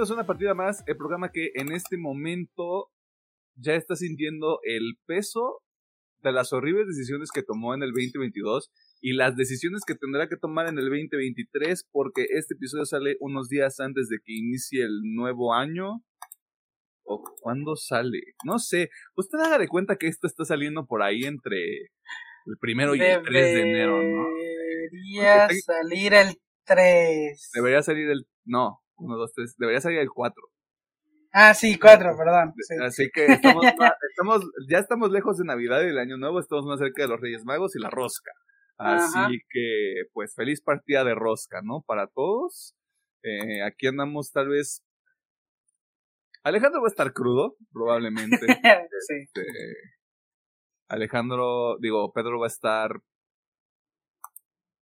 bienvenidos a una partida más, el programa que en este momento ya está sintiendo el peso de las horribles decisiones que tomó en el 2022 y las decisiones que tendrá que tomar en el 2023 porque este episodio sale unos días antes de que inicie el nuevo año. ¿O cuándo sale? No sé. Usted haga de cuenta que esto está saliendo por ahí entre el primero y el 3 de enero, ¿no? Debería salir el 3. Debería salir el... No, 1, 2, 3. Debería salir el 4. Ah, sí, 4, perdón. Sí. Así que estamos, estamos, ya estamos lejos de Navidad y el Año Nuevo, estamos más cerca de los Reyes Magos y la rosca. Así Ajá. que, pues, feliz partida de rosca, ¿no? Para todos. Eh, aquí andamos tal vez... Alejandro va a estar crudo, probablemente. sí. Este, Alejandro, digo, Pedro va a estar...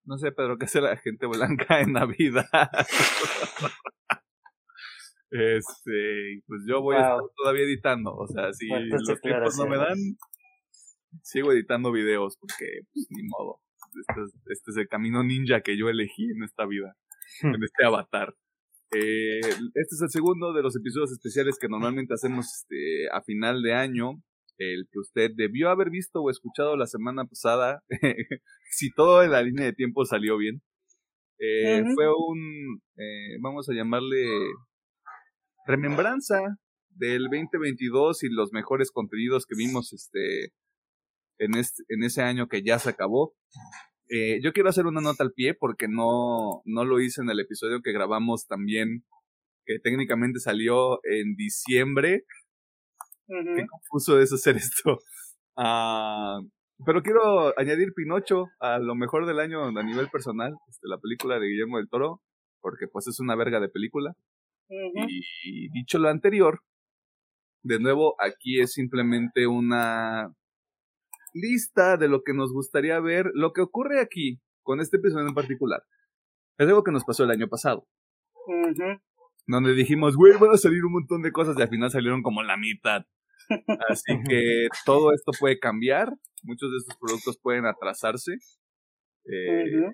No sé, Pedro, ¿qué hace la gente blanca en Navidad? este, pues yo voy a estar todavía editando, o sea, si Fuertes los tiempos no me dan, sigo editando videos, porque, pues, ni modo. Este es, este es el camino ninja que yo elegí en esta vida, Hmm. en este avatar. Eh, este es el segundo de los episodios especiales que normalmente hacemos este, a final de año. El que usted debió haber visto o escuchado la semana pasada, si todo en la línea de tiempo salió bien. Eh. Fue un, eh, vamos a llamarle, remembranza del 2022 y los mejores contenidos que vimos este, en, este, en ese año que ya se acabó. Eh, yo quiero hacer una nota al pie porque no, no lo hice en el episodio que grabamos también, que técnicamente salió en diciembre. Qué confuso es hacer esto. Ah, pero quiero añadir Pinocho a lo mejor del año a nivel personal, este, la película de Guillermo del Toro, porque pues es una verga de película. Y dicho lo anterior, de nuevo, aquí es simplemente una lista de lo que nos gustaría ver. Lo que ocurre aquí, con este episodio en particular, es algo que nos pasó el año pasado. Donde dijimos, güey, van a salir un montón de cosas y al final salieron como la mitad. Así que todo esto puede cambiar. Muchos de estos productos pueden atrasarse. Eh.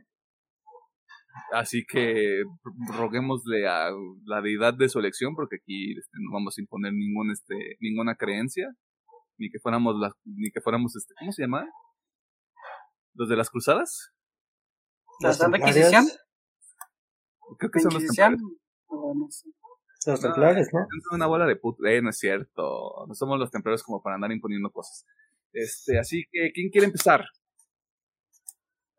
Así que roguémosle a la deidad de su elección, porque aquí este, no vamos a imponer ningún, este, ninguna creencia, ni que fuéramos las, ni que fuéramos este, ¿cómo se llama? ¿Los de las cruzadas? ¿La Los Santa templarios, Inquisición? Creo que ¿La son los templarios. Los No, templarios, ¿no? Son una bola de put, eh, no es cierto. No somos los templarios como para andar imponiendo cosas. Este, así que, ¿quién quiere empezar?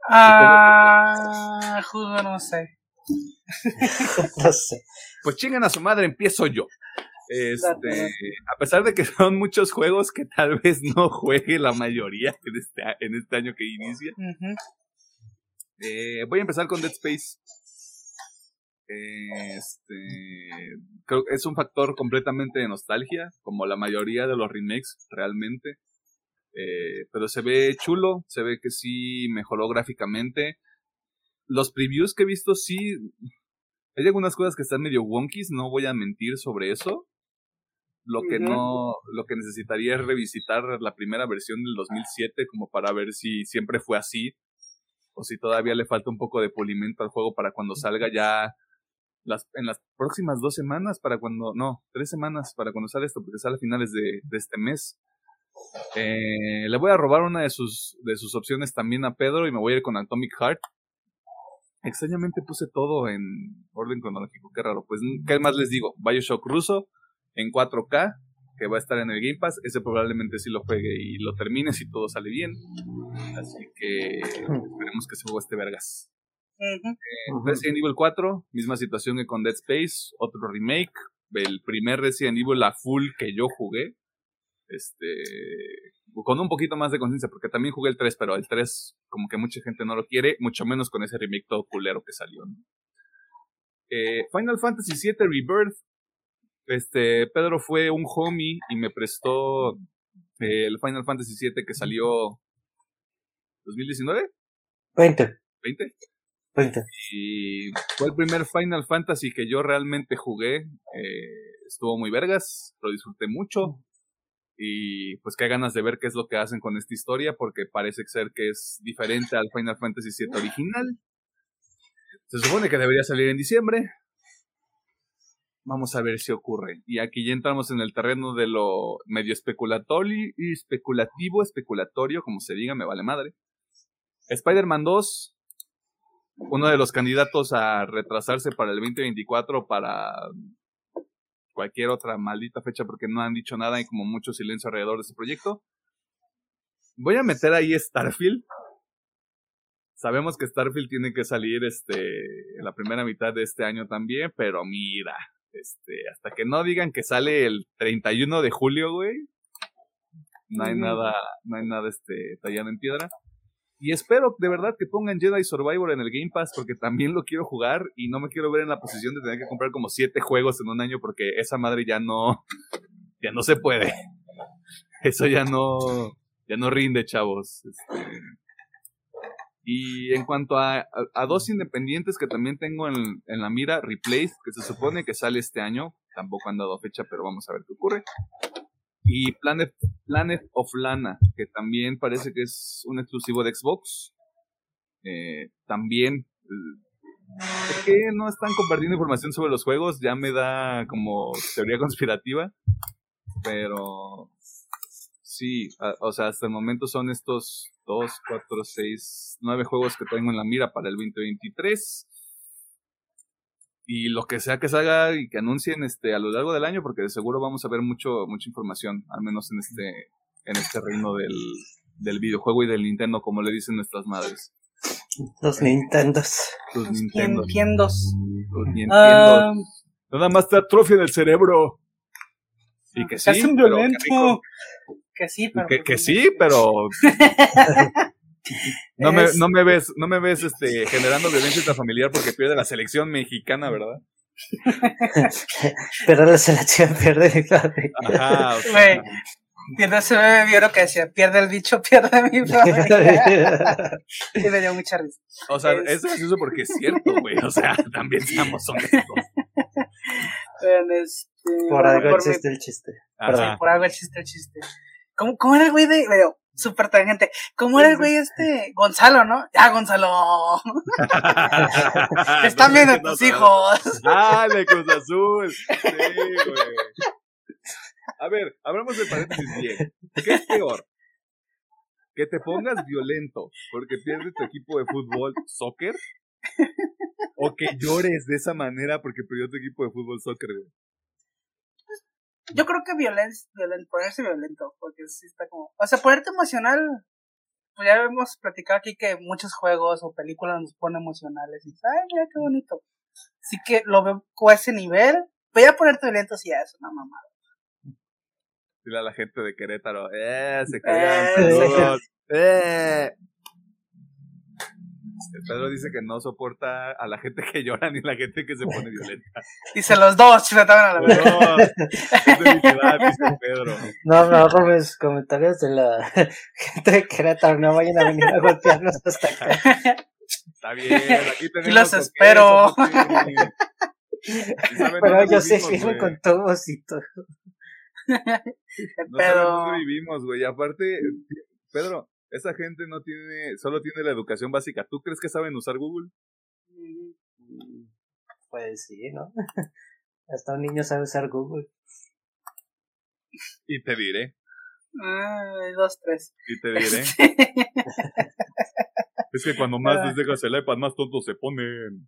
Ah, jugo, no sé. No sé. Pues chingan a su madre, empiezo yo. Este, a pesar de que son muchos juegos que tal vez no juegue la mayoría en este, en este año que inicia, eh, voy a empezar con Dead Space. Este, creo que es un factor completamente de nostalgia, como la mayoría de los remakes, realmente. Eh, pero se ve chulo, se ve que sí mejoró gráficamente. Los previews que he visto sí, hay algunas cosas que están medio wonkies, no voy a mentir sobre eso. Lo que no, lo que necesitaría es revisitar la primera versión del 2007 como para ver si siempre fue así o si todavía le falta un poco de pulimento al juego para cuando salga ya las, en las próximas dos semanas, para cuando, no, tres semanas para cuando sale esto, porque sale a finales de, de este mes. Eh, le voy a robar una de sus, de sus opciones también a Pedro y me voy a ir con Atomic Heart. Extrañamente puse todo en orden cronológico, qué raro. Pues, ¿qué más les digo? Bioshock ruso en 4K, que va a estar en el Game Pass. Ese probablemente sí lo juegue y lo termine si todo sale bien. Así que esperemos que se juegue este vergas. Ujú. Resident Evil 4, misma situación que con Dead Space, otro remake. El primer Resident Evil a full que yo jugué. Este. Con un poquito más de conciencia, porque también jugué el 3, pero el 3, como que mucha gente no lo quiere, mucho menos con ese remake todo culero que salió. ¿no? Eh, Final Fantasy VII Rebirth. Este, Pedro fue un homie y me prestó eh, el Final Fantasy VII que salió 2019, 20. 20. 20. Y fue el primer Final Fantasy que yo realmente jugué. eh, estuvo muy vergas, lo disfruté mucho. Y pues qué ganas de ver qué es lo que hacen con esta historia, porque parece ser que es diferente al Final Fantasy VII original. Se supone que debería salir en diciembre. Vamos a ver si ocurre. Y aquí ya entramos en el terreno de lo medio especulatorio y especulativo, especulatorio, como se diga, me vale madre. Spider-Man 2, uno de los candidatos a retrasarse para el 2024 para cualquier otra maldita fecha porque no han dicho nada y como mucho silencio alrededor de ese proyecto. Voy a meter ahí Starfield. Sabemos que Starfield tiene que salir este en la primera mitad de este año también, pero mira, este, hasta que no digan que sale el 31 de julio, güey, no hay Ujú. nada, no hay nada este tallado en piedra. Y espero de verdad que pongan Jedi Survivor en el Game Pass porque también lo quiero jugar y no me quiero ver en la posición de tener que comprar como siete juegos en un año porque esa madre ya no, ya no se puede. Eso ya no, ya no rinde, chavos. Este, y en cuanto a, a- a dos independientes que también tengo en, en la mira, Replace, que se supone que sale este año, tampoco han dado fecha, pero vamos a ver qué ocurre. Y Planet, Planet of Lana, que también parece que es un exclusivo de Xbox. Eh, también, eh, ¿por qué no están compartiendo información sobre los juegos? Ya me da como teoría conspirativa, pero sí, a- o sea, hasta el momento son estos 2, 4, 6, 9 juegos que tengo en la mira para el 2023. Y lo que sea que salga y que anuncien este a lo largo del año, porque de seguro vamos a ver mucho, mucha información, al menos en este, en este reino del, del videojuego y del Nintendo, como le dicen nuestras madres. Los Nintendos. Los Nintendo. Nintendos. Nintendo. Ah, Nada más te atrofia en el cerebro. Y que sí, violento. rico. Que sí, pero. Que, que sí, pero no me, no me ves, no me ves este generando violencia intrafamiliar porque pierde la selección mexicana, ¿verdad? Pero la selección pierde el clave. Ajá, o sea. Pierde ese bebé vieron que decía, pierde el bicho, pierde mi familia. y me dio mucha risa. o sea, es- es gracioso porque es cierto, güey. O sea, también seamos honestos. Este, Por algo mi- existe el chiste. Ajá. por algo el chiste, el chiste. ¿Cómo, cómo era el güey de, pero, súper tangente, cómo era el güey este, Gonzalo, ¿no? Ya, Gonzalo, te están viendo tus hijos. Ah, de Cruz Azul. Sí, güey. A ver, hablamos de paréntesis bien. ¿Qué es peor? Que te pongas violento porque pierdes tu equipo de fútbol, soccer. O que llores de esa manera porque perdió tu equipo de fútbol, soccer, güey. Yo creo que violencia, violento, ponerse violento, porque sí está como, o sea, ponerte emocional, pues ya hemos platicado aquí que muchos juegos o películas nos ponen emocionales y, ay, mira qué bonito. Así que lo veo con ese nivel, pero ya ponerte violento sí ya es una mamada. Dile a la gente de Querétaro, eh, se Eh, saludos, eh. El Pedro dice que no soporta a la gente que llora ni a la gente que se pone violenta. Dice los dos, chuletaban a la. No, debilidad, dice Pedro. No, me ahorro mis comentarios de la gente de Querétaro. No vayan a venir a golpearnos hasta acá. Está bien, aquí tenemos. los con espero. Y Pero yo sé firme con tubos y todo. No pedo. dónde vivimos, güey. Y aparte, Pedro, esa gente no tiene, solo tiene la educación básica. ¿Tú crees que saben usar Google? Pues sí, ¿no? Hasta un niño sabe usar Google. Y te diré, Ay, dos, tres. y te diré. Es que cuando más les dejas el iPad, más tontos se ponen.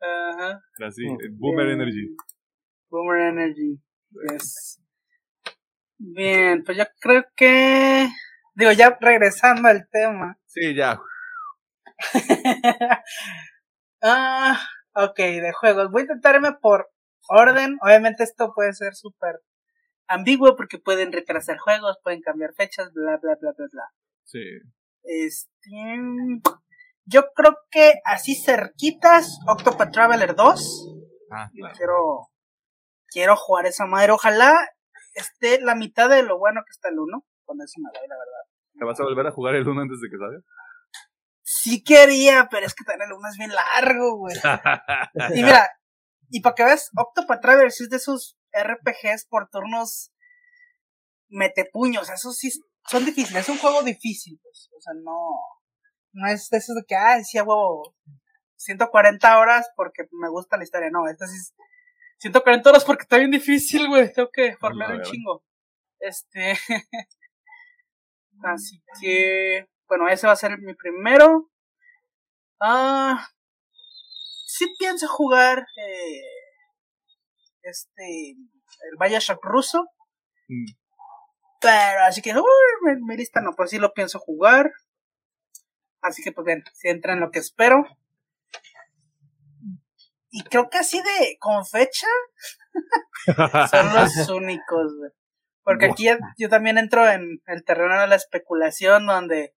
Ajá. Así, Mm. Boomer Bien. Energy. Boomer Energy. Yes. Bien, pues yo creo que. Digo, ya regresando al tema. Sí, ya. ah, ok, de juegos. Voy a intentarme por orden. Obviamente esto puede ser súper ambiguo porque pueden retrasar juegos, pueden cambiar fechas, bla, bla, bla, bla, bla. Sí. Este. Yo creo que así cerquitas, Octopath Traveler 2. Ah, Yo claro. quiero, quiero jugar esa madre. Ojalá esté la mitad de lo bueno que está el 1. Me doy, la verdad. ¿Te vas a volver a jugar el 1 antes de que salga? Sí quería, pero es que también el 1 es bien largo, güey. Y mira, y para que veas, Octopath Traveler es de esos RPGs por turnos metepuños. Esos sí son difíciles. Es un juego difícil, pues. O sea, no. No es de esos de que, ah, sí, huevo. 140 horas porque me gusta la historia. No, este sí es 140 horas porque está bien difícil, güey. Tengo que farmear un chingo. Este. Así que. Bueno, ese va a ser mi primero. Ah. Sí pienso jugar. Eh, este. El Bioshock ruso. Mm. Pero así que. Uy, mi, mi lista no, pues sí lo pienso jugar. Así que, pues bien, si entra en lo que espero. Y creo que así de. Con fecha. Son los únicos, güey. Porque aquí ya- yo también entro en el terreno de la especulación donde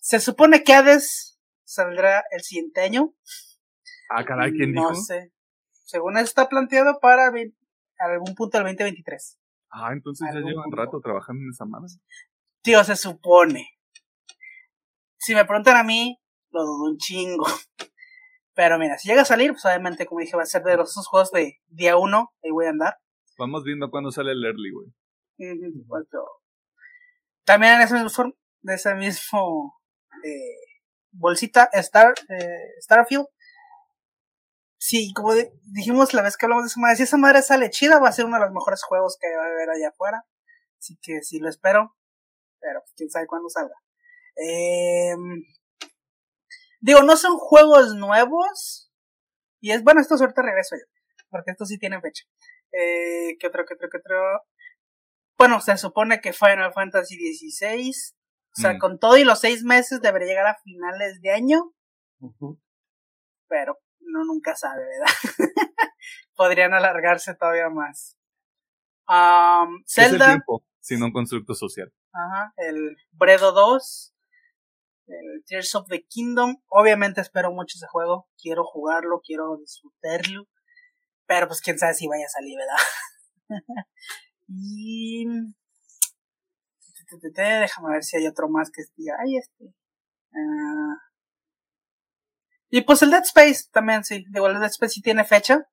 se supone que Hades saldrá el siguiente año. Ah, caray, ¿quién no dijo? sé. Según está planteado para algún punto del 2023. Ah, entonces ya llevan punto. rato trabajando en esa madre. Tío, se supone. Si me preguntan a mí, lo dudo un chingo. Pero mira, si llega a salir, pues obviamente, como dije, va a ser de los esos juegos de día uno, ahí voy a andar. Vamos viendo cuándo sale el early, güey. También en ese mismo, form- de ese mismo eh, bolsita Star, eh, Starfield. Sí, como de- dijimos la vez que hablamos de esa madre, si esa madre sale chida, va a ser uno de los mejores juegos que va a haber allá afuera. Así que sí lo espero. Pero pues, quién sabe cuándo salga. Em, digo, no son juegos nuevos. Y es bueno, esto suerte regreso yo. Porque estos sí tienen fecha. Eh, ¿Qué otro, qué otro, qué otro? Bueno, se supone que Final Fantasy XVI. O sea, Mm. con todo y los seis meses debería llegar a finales de año. Pero no nunca sabe, ¿verdad? Podrían alargarse todavía más. Um, ¿Qué es el Zelda, tiempo? Sino un constructo social. ajá, el Bredo 2, el Tears of the Kingdom. Obviamente espero mucho ese juego. Quiero jugarlo, quiero disfrutarlo. Pero pues quién sabe si vaya a salir, ¿verdad? y... Déjame ver si hay otro más que diga, ay, este. Ah. Y pues el Dead Space también, sí. Digo, el Dead Space sí tiene fecha.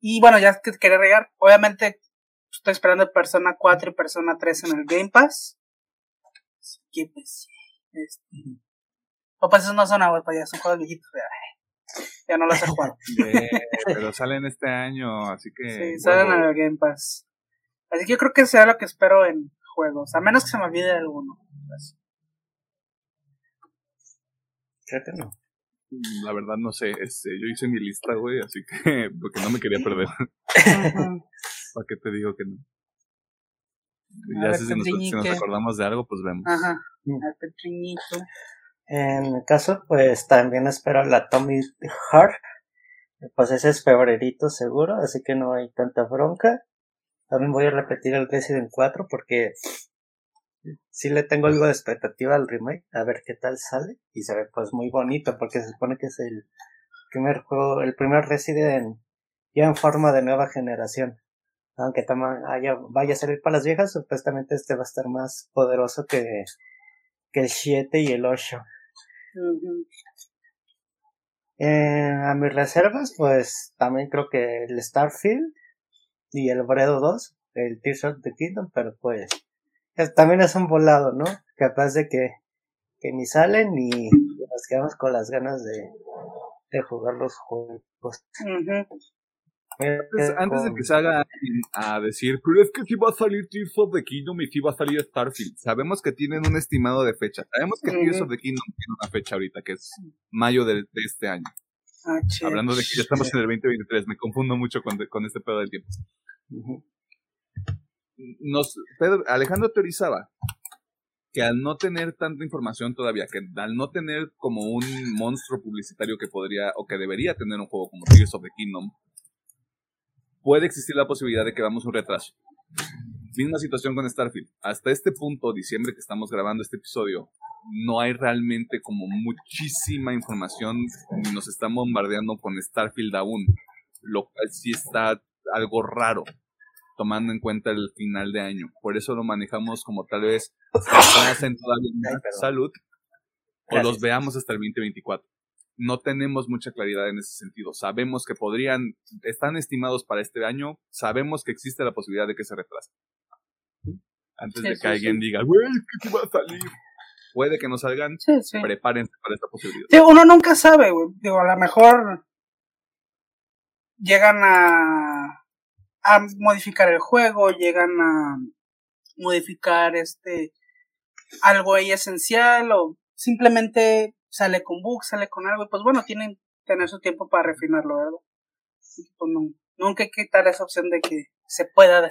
Y bueno, ya que quería regar, obviamente estoy esperando Persona 4 y Persona 3 en el Game Pass. Así que pues, este. O pues esos no son agua, pues ya son juegos viejitos. Ya, ya no los he jugado. Eh, pero salen este año, así que. Sí, salen en el Game Pass. Así que yo creo que sea lo que espero en juegos. A menos que se me olvide alguno. Pues, Creo que no. La verdad no sé, este, yo hice mi lista, güey, así que porque no me quería perder. ¿Para qué te digo que no? A Ya ver, sé si nos, si nos Petriñique. acordamos de algo, pues vemos. Ajá. Mm. Al pequeñito. En mi caso, pues también espero la Tommy Heart. Pues ese es febrerito seguro, así que no hay tanta bronca. También voy a repetir el Resident 4 porque sí le tengo algo de expectativa al remake, a ver qué tal sale. Y se ve pues muy bonito porque se supone que es el primer juego, el primer Resident ya en forma de nueva generación. Aunque haya, vaya a salir para las viejas, supuestamente este va a estar más poderoso que, que el 7 y el 8. Eh, a mis reservas, pues también creo que el Starfield y el Bredo 2, el of the Kingdom, pero pues es- también es un volado, ¿no? Capaz de que, que ni salen ni nos quedamos con las ganas de, de jugar los juegos. Antes, antes de que salga a decir, pero es que sí va a salir Tears of the Kingdom y sí va a salir Starfield. Sabemos que tienen un estimado de fecha. Sabemos que Tears of the Kingdom tiene una fecha ahorita, que es mayo de, de este año. Ah. Hablando de que ya estamos en el 2023, me confundo mucho con, con este pedo del tiempo. Nos, Pedro, Alejandro teorizaba que al no tener tanta información todavía, que al no tener como un monstruo publicitario que podría o que debería tener un juego como Tears of the Kingdom, puede existir la posibilidad de que vamos un retraso. Misma situación con Starfield. Hasta este punto, diciembre que estamos grabando este episodio, no hay realmente como muchísima información ni nos están bombardeando con Starfield aún, lo cual sí está algo raro tomando en cuenta el final de año. Por eso lo manejamos como tal vez en todavía salud o los veamos hasta el 2024. No tenemos mucha claridad en ese sentido. Sabemos que podrían, están estimados para este año, sabemos que existe la posibilidad de que se retrase. Antes de que sí, alguien sí. diga, güey, ¿qué te va a salir? Puede que no salgan, Sí, sí. prepárense para esta posibilidad. Sí, uno nunca sabe, güey. Digo, a lo mejor llegan a, a modificar el juego, llegan a modificar este algo ahí esencial o simplemente sale con bugs, sale con algo, y pues bueno, tienen que tener su tiempo para refinarlo, ¿verdad? Pues nunca hay que quitar esa opción de que se pueda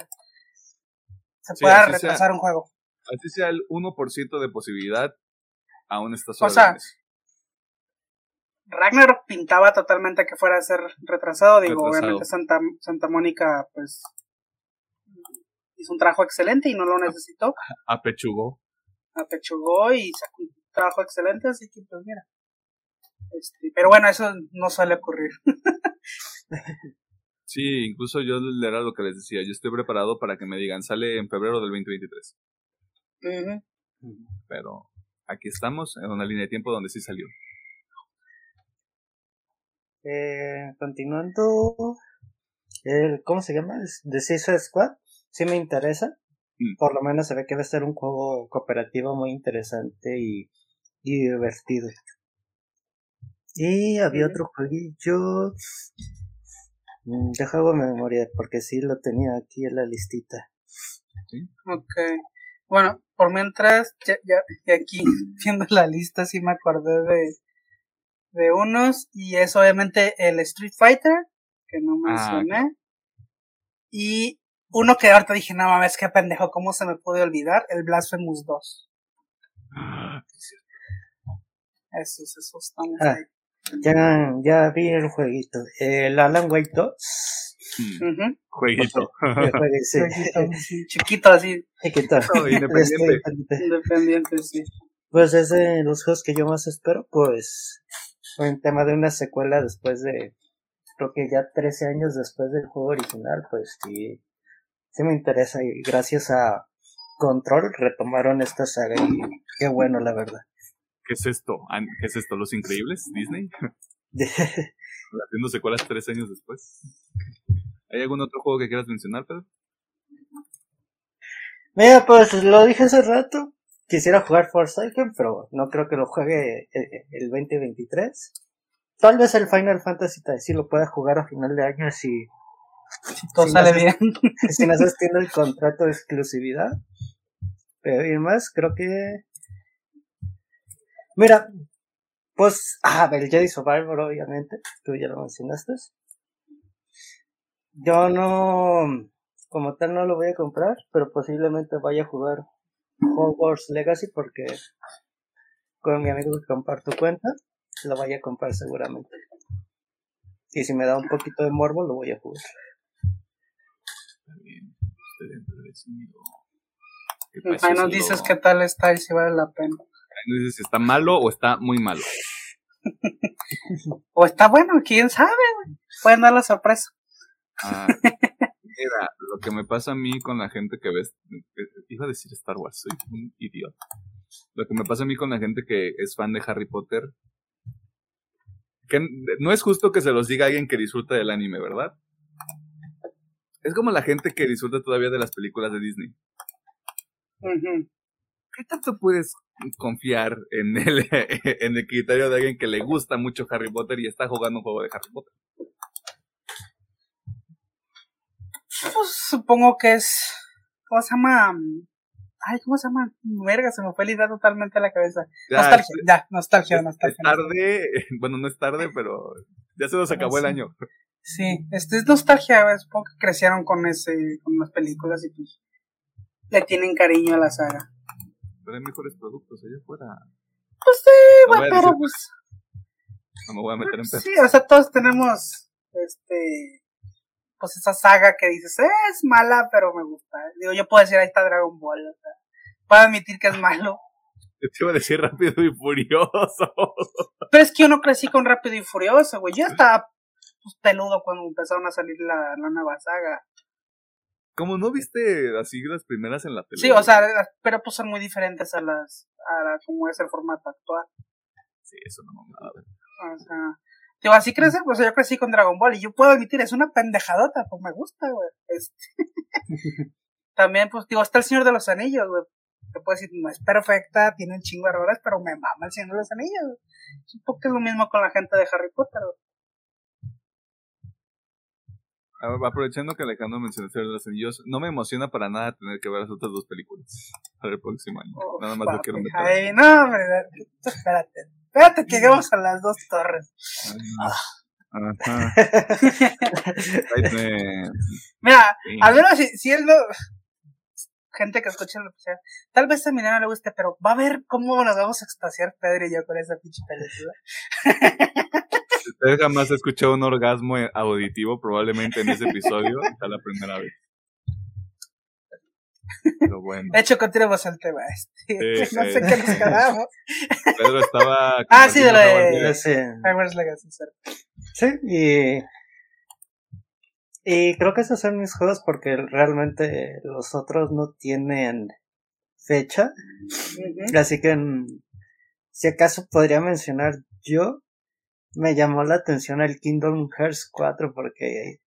se pueda retrasar un juego. Así sea el 1% de posibilidad, aún está O sea, Ragnarok pintaba totalmente que fuera a ser retrasado, digo, obviamente Santa, Santa Mónica, pues hizo un trabajo excelente y no lo necesitó. Apechugó. Apechugó y sacó un trabajo excelente, así que pues mira. Este, pero bueno, eso no suele ocurrir. sí, incluso yo era lo que les decía, yo estoy preparado para que me digan, sale en febrero del 2023. Pero aquí estamos, en una línea de tiempo donde sí salió. Eh, continuando, el, ¿cómo se llama? The Suicide Squad. Sí me interesa. Mm. Por lo menos se ve que va a ser un juego cooperativo muy interesante y, y divertido. Y había otro jueguillo. Mm, deja memoria porque sí lo tenía aquí en la listita. ¿Sí? Ok. Bueno, por mientras, ya, ya, aquí viendo la lista sí me acordé de, de unos y es obviamente el Street Fighter, que no ah, mencioné. Y uno que ahorita dije, no mames, qué pendejo, ¿cómo se me puede olvidar? El Blasphemous 2. Ah, esos, esos estamos ah, ahí. Ya, ya vi el jueguito. El Alan Wake 2. Jueguito. Chiquito así. Chiquito. independiente. independiente, sí. Pues es de los juegos que yo más espero, pues en tema de una secuela después de, creo que ya 13 años después del juego original, pues sí, sí me interesa y gracias a Control retomaron esta saga y qué bueno la verdad. ¿Qué es esto? ¿Qué es esto? ¿Los Increíbles? ¿Disney? Haciendo secuelas tres años después. ¿Hay algún otro juego que quieras mencionar, Pedro? Mira, pues lo dije hace rato. Quisiera jugar Forsaken, pero no creo que lo juegue el 2023. Tal vez el Final Fantasy sí lo pueda jugar a final de año si, todo sale bien. Si no el contrato de exclusividad. Pero y más, creo que. Mira, pues. Ah, el Jedi Survivor, obviamente. Tú ya lo mencionaste. Yo no. Como tal, no lo voy a comprar, pero posiblemente vaya a jugar Hogwarts Legacy porque con mi amigo que comparto cuenta lo vaya a comprar seguramente. Y si me da un poquito de morbo lo voy a jugar. Ahí nos dices qué tal está y si vale la pena. Ahí nos dices si está malo o está muy malo. o está bueno, quién sabe, Pueden dar la sorpresa. Ah, Mira, lo que me pasa a mí con la gente que ves, iba a decir Star Wars, soy un idiota. Lo que me pasa a mí con la gente que es fan de Harry Potter, que no es justo que se los diga alguien que disfruta del anime, ¿verdad? Es como la gente que disfruta todavía de las películas de Disney. ¿Qué tanto puedes confiar en el, en el criterio de alguien que le gusta mucho Harry Potter y está jugando un juego de Harry Potter? Pues supongo que es. ¿Cómo se llama? Ay, ¿cómo se llama? Verga, se me fue la idea totalmente a la cabeza. nostalgia, ya, nostalgia, nostalgia. Es tarde, bueno, no es tarde, pero ya se nos acabó el año. Sí, este es nostalgia, supongo que crecieron con ese, con las películas y pues le tienen cariño a la saga. Pero hay mejores productos allá afuera. Pues sí, bueno, pero pues. No me voy a meter en pedo. Sí, o sea, todos tenemos este pues esa saga que dices, eh, es mala, pero me gusta. Digo, yo puedo decir, ahí está Dragon Ball, o sea, puedo admitir que es malo. Te iba a decir Rápido y Furioso. Pero es que yo no crecí con Rápido y Furioso, güey. Yo estaba pues, peludo cuando empezaron a salir la, la nueva saga. Como no viste así las primeras en la tele. Sí, o sea, pero pues son muy diferentes a las, a como es el formato actual. Sí, eso no me O sea, Digo, así crece, pues yo crecí con Dragon Ball y yo puedo admitir, es una pendejadota, pues me gusta, güey. Este, también, pues digo, está el Señor de los Anillos, güey. Te puedo decir, no es perfecta, tiene un chingo de errores, pero me mama el Señor de los Anillos. Supongo que es lo mismo con la gente de Harry Potter, güey. Aprovechando que Alejandro mencionó el de los Anillos, no me emociona para nada tener que ver las otras dos películas para el próximo año. nada más lo quiero meter. Ay, no, hombre, espérate. Espérate que lleguemos a las dos torres. Ajá. Mira, al menos si, si él no, gente que escucha lo que sea, tal vez a mi no le guste, pero va a ver cómo nos vamos a extasiar Pedro y yo con esa pinche película. Usted jamás ha escuchado un orgasmo auditivo, probablemente en ese episodio está la primera vez. Pero bueno. De hecho, continuamos al tema. Este. no sé qué nos quedamos. Pedro estaba. Ah, sí, de la de. Legacy, Sí, y y creo que esos son mis juegos porque realmente los otros no tienen fecha. Así que mm, si acaso podría mencionar yo, me llamó la atención el Kingdom Hearts 4 porque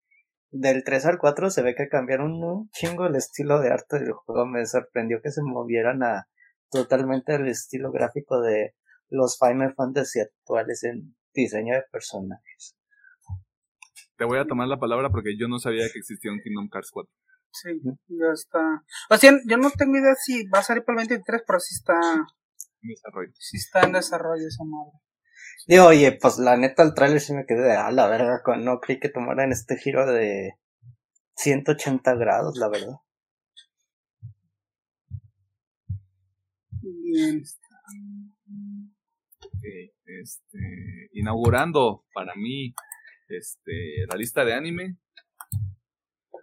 del 3 al 4 se ve que cambiaron un chingo el estilo de arte del juego. Me sorprendió que se movieran a totalmente el estilo gráfico de los Final Fantasy actuales en diseño de personajes te voy a tomar la palabra porque yo no sabía que existía un Kingdom Hearts 4. Sí, ya está. O sea, yo no tengo idea si va a salir para el 23, pero sí está en desarrollo. Sí está en desarrollo esa madre. Digo, oye, pues la neta el trailer sí me quedé de a la verga, no creí que tomaran este giro de 180 grados, la verdad. Bien. este, inaugurando para mí este, la lista de anime.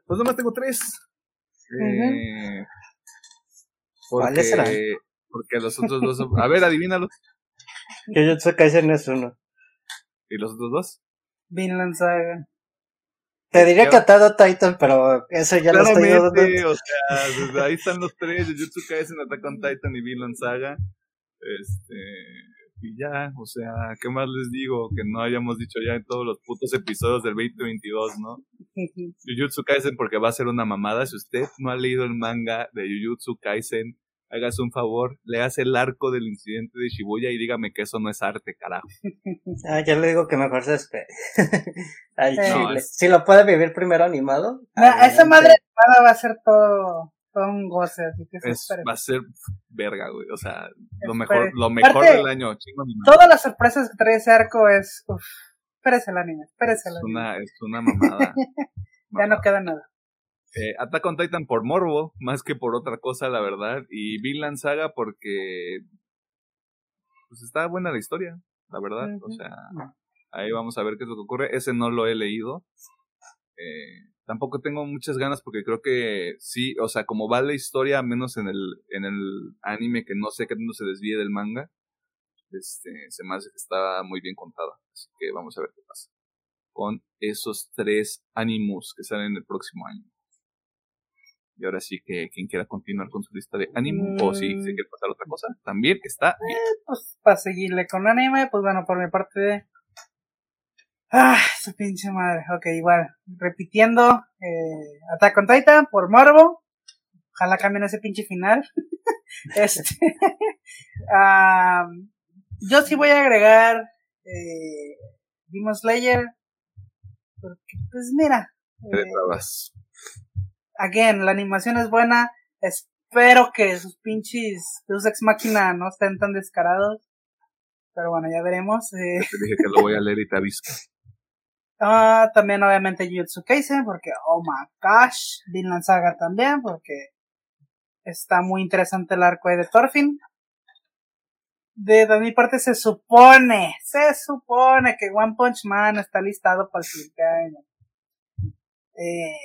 Pues nomás tengo tres. Eh, ¿Cuáles serán? Porque los otros dos. A ver, adivínalo. Jujutsu Kaisen es uno. ¿Y los otros dos? Vinland Saga. Te diría que Atado Titan, pero eso ya lo estoy dudando. O sea, ahí están los tres: Jujutsu Kaisen, Attack on Titan y Vinland Saga. Este y ya, o sea, ¿qué más les digo? Que no hayamos dicho ya en todos los putos episodios del 2022, ¿no? Jujutsu Kaisen porque va a ser una mamada. Si usted no ha leído el manga de Jujutsu Kaisen, hágase un favor, le hace el arco del incidente de Shibuya y dígame que eso no es arte, carajo. Ah, ya le digo que mejor se espere. Si lo puede vivir primero animado. esa madre va a ser todo un goce, así que Va a ser verga, güey. O sea, lo mejor, lo mejor del año. todas las sorpresas que trae ese arco es. Uf, espérese el anime, espérese el anime. Una, es una mamada. ya no queda nada. Eh, Attack on Titan por morbo, más que por otra cosa, la verdad. Y Vinland Saga porque. Pues está buena la historia, la verdad. O sea, ahí vamos a ver qué es lo que ocurre. Ese no lo he leído. Eh, tampoco tengo muchas ganas porque creo que sí, o sea, como va la historia, menos en el, en el anime, que no sé que no se desvíe del manga, este, se me hace que está muy bien contada. Así que vamos a ver qué pasa con esos tres animus que salen el próximo año. Y ahora sí que quien quiera continuar con su lista de anime o si se quiere pasar otra cosa, también está bien. Eh, pues para seguirle con anime, pues bueno, por mi parte Ah, su pinche madre. Ok, igual. Repitiendo. Eh, Attack on Titan por Morbo. Ojalá cambien ese pinche final. este. yo sí voy a agregar. Eh, Demon Slayer. Porque, pues mira. Eh, again, la animación es buena. Espero que sus pinches Deus Ex Máquina no estén tan descarados. Pero bueno, ya veremos. Eh. Te dije que lo voy a leer y te aviso. Ah, también obviamente Jujutsu Kaisen, porque oh my gosh, Vinland Saga también, porque está muy interesante el arco de Thorfinn. De, mi parte se supone, se supone que One Punch Man está listado para el siguiente año. Eh,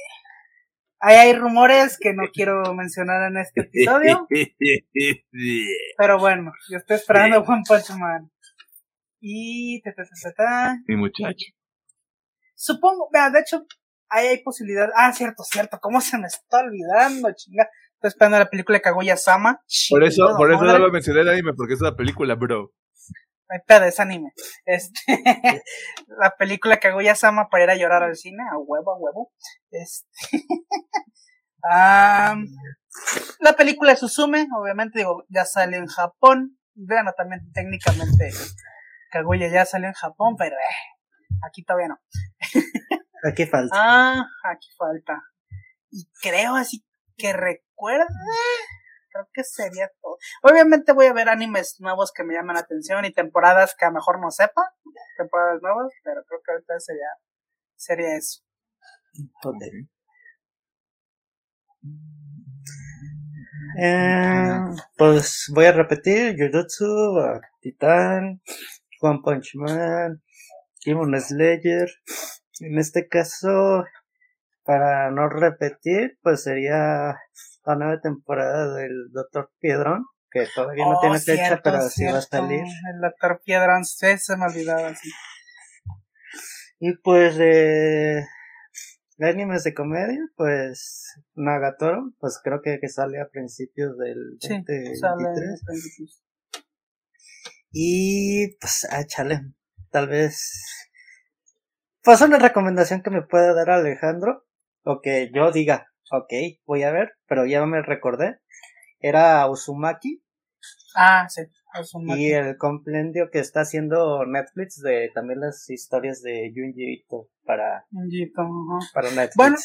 ahí hay rumores que no quiero mencionar en este episodio. pero bueno, yo estoy esperando One Punch Man. Y... Ta, ta, Mi muchacho. Supongo, vea, de hecho, ahí hay posibilidad. Ah, cierto, cierto. ¿Cómo se me está olvidando, chinga? Estoy esperando la película de Kaguya Sama. Por eso, por eso no lo mencioné el anime, porque es una película, bro. Ay, pedo, es anime. Este, la película Kaguya Sama para ir a llorar al cine, a huevo, a huevo. Este, la película de Suzume, obviamente, digo, ya sale en Japón. Bueno, también técnicamente Kaguya ya salió en Japón, pero eh, Aquí todavía no. Aquí falta. Ah, aquí falta. Y creo así que recuerde, creo que sería todo. Obviamente voy a ver animes nuevos que me llaman la atención y temporadas que a lo mejor no sepa, temporadas nuevas, pero creo que ahorita sería, sería eso. Eh, pues voy a repetir Jujutsu, Titan, One Punch Man, Demon Slayer. En este caso, para no repetir, pues sería la nueva temporada del Doctor Piedrón, que todavía no Oh, tiene fecha, pero sí va a salir. El doctor Piedrón, sí, se me olvidaba, sí. Y pues de animes de comedia, pues Nagatoro, pues creo que, que sale a principios del Sí, 2023. sale. Y pues, ah, chale, tal vez. Pues una recomendación que me pueda dar Alejandro, o que yo diga, ok, voy a ver, pero ya me recordé, era Uzumaki Ah, sí. Uzumaki. y el compendio que está haciendo Netflix de también las historias de Junji Ito para, para Netflix. Bueno.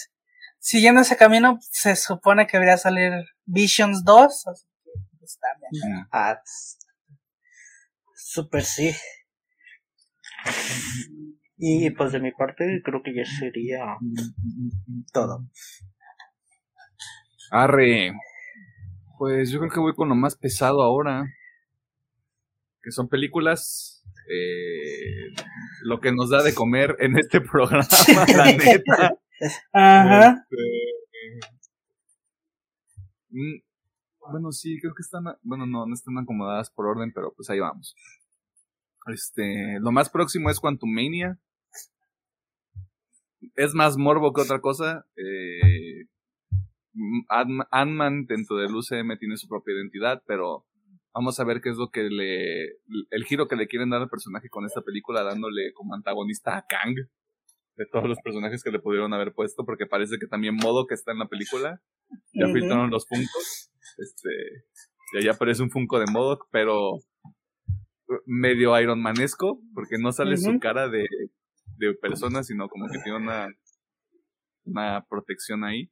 Siguiendo ese camino, se supone que debería salir Visions 2. Así que pues, también. Ah, super sí. Y pues de mi parte creo que ya sería todo. Arre. Pues yo creo que voy con lo más pesado ahora. Que son películas. eh, lo que nos da de comer en este programa, la neta. Ajá. Este, mm, bueno, sí, creo que están. Bueno, no, no están acomodadas por orden, pero pues ahí vamos. Este, lo más próximo es Quantumania. Es más morbo que otra cosa. Eh, Ant-Man dentro del UCM tiene su propia identidad, pero vamos a ver qué es lo que le. El giro que le quieren dar al personaje con esta película, dándole como antagonista a Kang. De todos los personajes que le pudieron haber puesto, porque parece que también Modo que está en la película. Ya filtraron los Funkos. Este. Y ahí aparece un Funko de Modoc, pero medio Iron Manesco, porque no sale su cara de, de persona, sino como que tiene una, una protección ahí.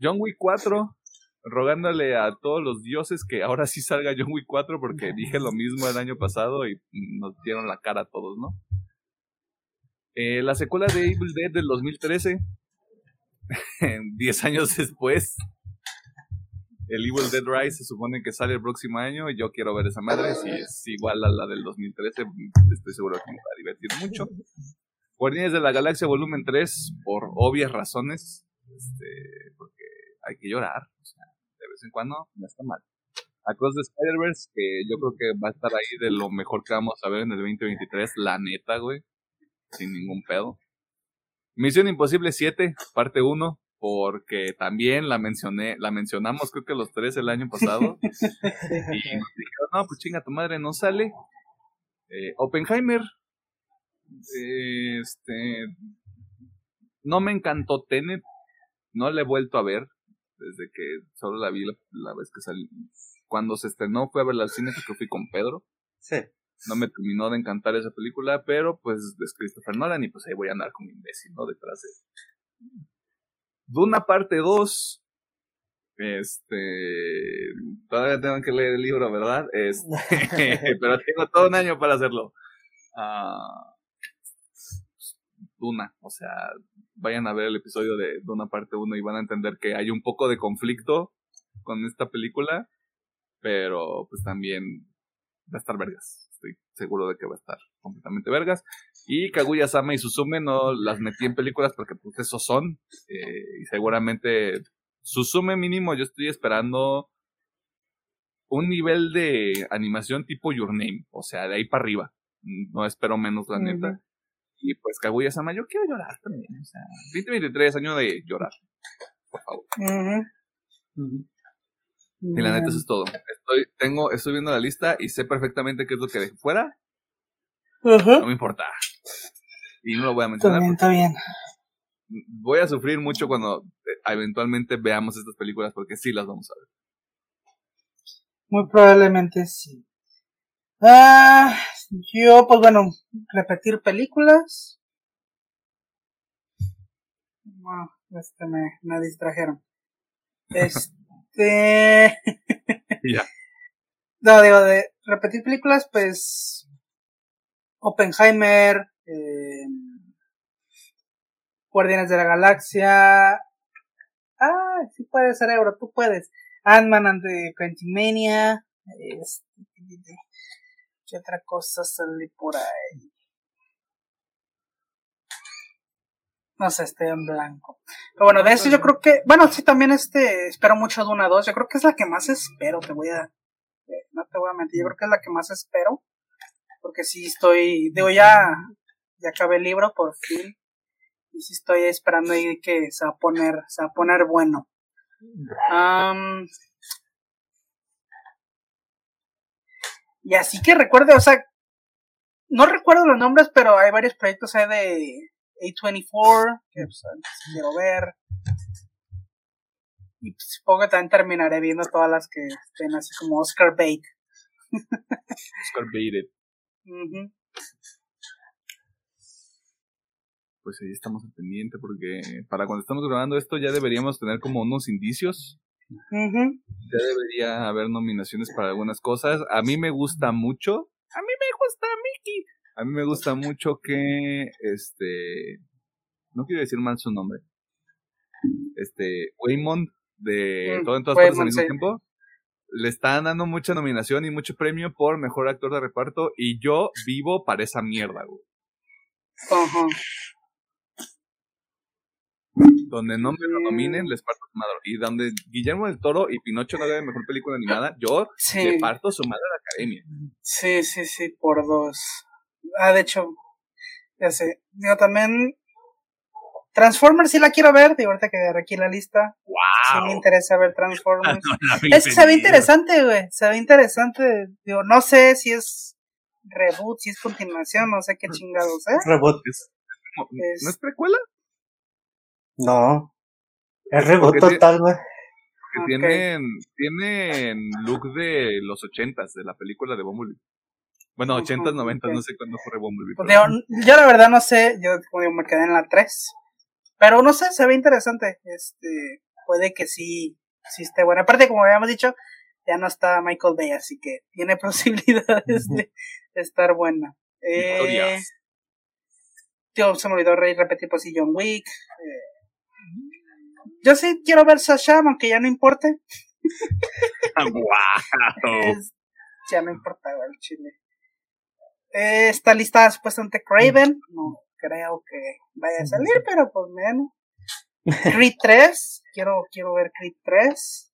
John Wick 4, rogándole a todos los dioses que ahora sí salga John Wick 4, porque dije lo mismo el año pasado y nos dieron la cara a todos, ¿no? Eh, la secuela de Evil Dead del 2013, 10 años después, el Evil Dead Rise se supone que sale el próximo año y yo quiero ver esa madre. Si es igual a la del 2013, estoy seguro que me va a divertir mucho. Guardianes de la Galaxia Volumen 3, por obvias razones, este, porque hay que llorar, o sea, de vez en cuando no está mal. Across the Spider-Verse, que yo creo que va a estar ahí de lo mejor que vamos a ver en el 2023, la neta, güey, sin ningún pedo. Misión Imposible 7, parte 1, porque también la mencioné, la mencionamos creo que los tres el año pasado. y nos dijeron, no, pues chinga tu madre, no sale. Eh, Oppenheimer, eh, este, no me encantó Tenet, no la he vuelto a ver desde que solo la vi la, la vez que salí. Cuando se estrenó fue a verla al cine porque fui con Pedro. Sí. No me terminó de encantar esa película, pero pues es Christopher Nolan y pues ahí voy a andar como imbécil, ¿no? Detrás de Duna parte 2. Este. Todavía tengo que leer el libro, ¿verdad? Este, pero tengo todo un año para hacerlo. Ah, Duna, o sea, vayan a ver el episodio de Duna parte 1 y van a entender que hay un poco de conflicto con esta película, pero pues también va a estar vergas. Estoy seguro de que va a estar completamente vergas. Y Kaguya-sama y Suzume no las metí en películas porque pues esos son. eh, y seguramente Suzume mínimo yo estoy esperando un nivel de animación tipo Your Name. O sea, de ahí para arriba. No espero menos, la neta. Y pues Kaguya-sama, yo quiero llorar también. O sea, 2023, año de llorar. Por favor. Y la neta, eso es todo. Estoy, tengo, estoy viendo la lista y sé perfectamente qué es lo que dejé fuera. No me importa. Y no lo voy a Está mencionar. bien, está bien. Voy a sufrir mucho cuando eh, eventualmente veamos estas películas porque sí las vamos a ver. Muy probablemente sí. Ah, yo, pues bueno, repetir películas. No, este me, me distrajeron. Este. Ya. No, digo, de repetir películas, pues. Oppenheimer, eh, Guardianes de la Galaxia. Ah, sí puedes, cerebro, tú puedes. Ant-Man and the Quantumania. Este, ¿Qué otra cosa sale por ahí? No sé, estoy en blanco. Pero bueno, de eso yo creo que, bueno, sí, también este, espero mucho de una 2. Yo creo que es la que más espero, te voy a, eh, no te voy a mentir, yo creo que es la que más espero. Porque sí estoy, digo, ya, ya acabé el libro por fin. Y sí estoy esperando ahí que se va a poner, se va a poner bueno. Am, y así que recuerde, o sea, no recuerdo los nombres, pero hay varios proyectos ahí de A24 que pues, quiero ver. Y pues, supongo que también terminaré viendo todas las que estén así como Oscar Bait. Oscar Baited. Pues ahí estamos al pendiente porque para cuando estamos grabando esto ya deberíamos tener como unos indicios. Ya debería haber nominaciones para algunas cosas. A mí me gusta mucho. A mí me gusta Mickey. A mí me gusta mucho que este no quiero decir mal su nombre. Este Waymond de Mm, todo en todas partes al mismo sí. tiempo. Le están dando mucha nominación y mucho premio por mejor actor de reparto y yo vivo para esa mierda, güey. Ajá. Donde no me lo nominen, les parto su madre. Y donde Guillermo del Toro y Pinocho no ganen mejor película animada, yo Sí. le parto su madre a la academia. Sí, sí, sí, por dos. Ah, de hecho, ya sé. Digo, también. Transformers sí la quiero ver, digo, ahorita que agarré aquí la lista. Sí me interesa ver Transformers. es que se ve interesante, güey. Se ve interesante. Digo, no sé si es reboot, si es continuación, no sé qué chingados, ¿eh? Reboot. ¿No es precuela? No. Es reboot total, güey. Que Ok. tienen, tienen look de los ochentas, de la película de Bumblebee. Bueno, ochentas, noventas, no sé cuándo fue Bumblebee. Pues pero- digo, yo la verdad no sé, yo como digo, me quedé en la 3. Pero no sé, se ve interesante. Este, puede que sí, sí esté bueno. Aparte, como habíamos dicho, ya no está Michael Bay, así que tiene posibilidades de, de estar buena. Eh, Historias. tío, se me olvidó re- repetir, pues sí, John Wick. eh. Yo sí quiero ver Sasha, aunque ya no importe. Es- ya no importa el chile. Eh, está lista supuestamente Craven. No creo que vaya a salir, pero pues menos. Creed 3. Quiero, quiero ver Creed 3.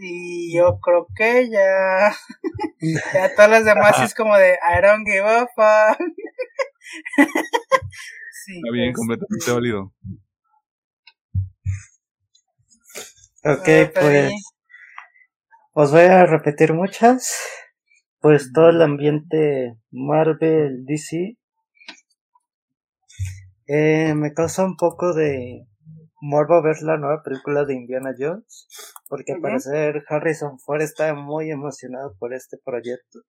Y yo creo que ya. ya todas las demás sí es como de I don't give a fuck. sí, Está bien, completamente válido. Ok, pues. Os voy a repetir muchas. Pues todo el ambiente Marvel, DC. Eh, me causa un poco de morbo ver la nueva película de Indiana Jones. Porque al parecer Harrison Ford está muy emocionado por este proyecto.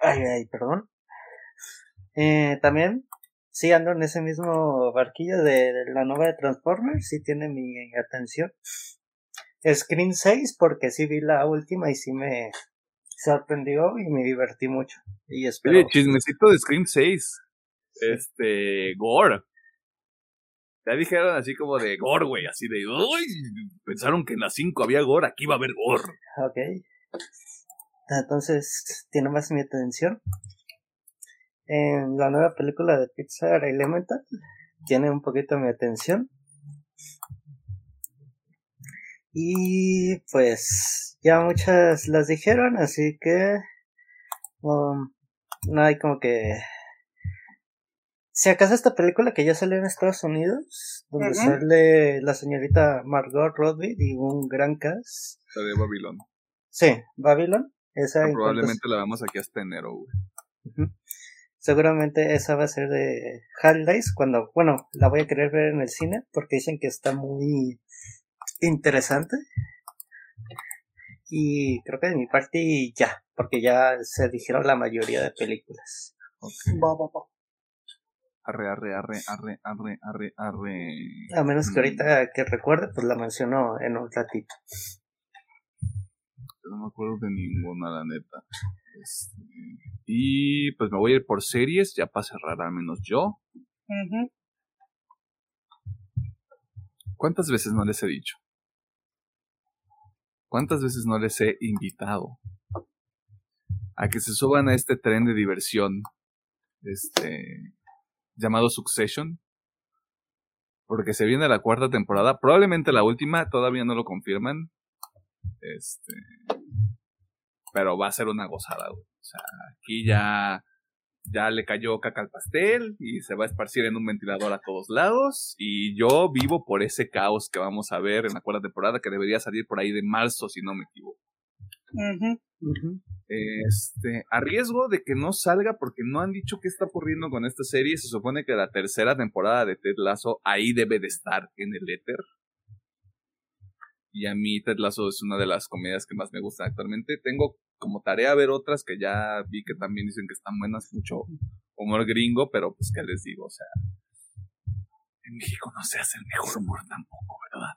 Ay, ay, perdón. Eh, también, sí ando en ese mismo barquillo de, la nueva de Transformers, sí tiene mi atención. Screen 6, porque sí vi la última y sí me sorprendió y me divertí mucho. Y espero. Oye, chismecito de Scream 6. Este, Gore. Ya dijeron así como de Gore, güey, así de, uy, pensaron que en las 5 había Gore, aquí va a haber Gore. Ok. Entonces, tiene más mi atención. En la nueva película de Pixar Elemental, tiene un poquito mi atención. Y pues, ya muchas las dijeron, así que um, no hay como que. Si acaso esta película que ya salió en Estados Unidos, donde sale la señorita Margot Robbie y un gran cast. La de Babylon. Sí, Babylon. Esa cuanto- Probablemente la vamos aquí hasta enero, güey. Seguramente esa va a ser de Holidays cuando, bueno, la voy a querer ver en el cine porque dicen que está muy interesante. Y creo que de mi parte ya, porque ya se dijeron la mayoría de películas. Va, va, va. Arre, arre, arre, arre, arre, arre, arre. A menos que Mm, ahorita que recuerde, pues la menciono en un ratito. No me acuerdo de ninguna, la neta. Este, y pues me voy a ir por series, ya para cerrar al menos yo. ¿Cuántas veces no les he dicho? ¿Cuántas veces no les he invitado a que se suban a este tren de diversión este llamado Succession? Porque se viene la cuarta temporada, probablemente la última, todavía no lo confirman. Este pero va a ser una gozada. O sea, aquí ya ya le cayó caca al pastel y se va a esparcir en un ventilador a todos lados. Y yo vivo por ese caos que vamos a ver en la cuarta temporada, que debería salir por ahí de marzo, si no me equivoco. Este, a riesgo de que no salga, porque no han dicho qué está ocurriendo con esta serie. Se supone que la tercera temporada de Ted Lasso ahí debe de estar en el éter. Y a mí Ted Lasso es una de las comedias que más me gustan actualmente. Tengo como tarea ver otras que ya vi que también dicen que están buenas, mucho humor gringo, pero pues qué les digo, o sea, en México no se hace el mejor humor tampoco, ¿verdad?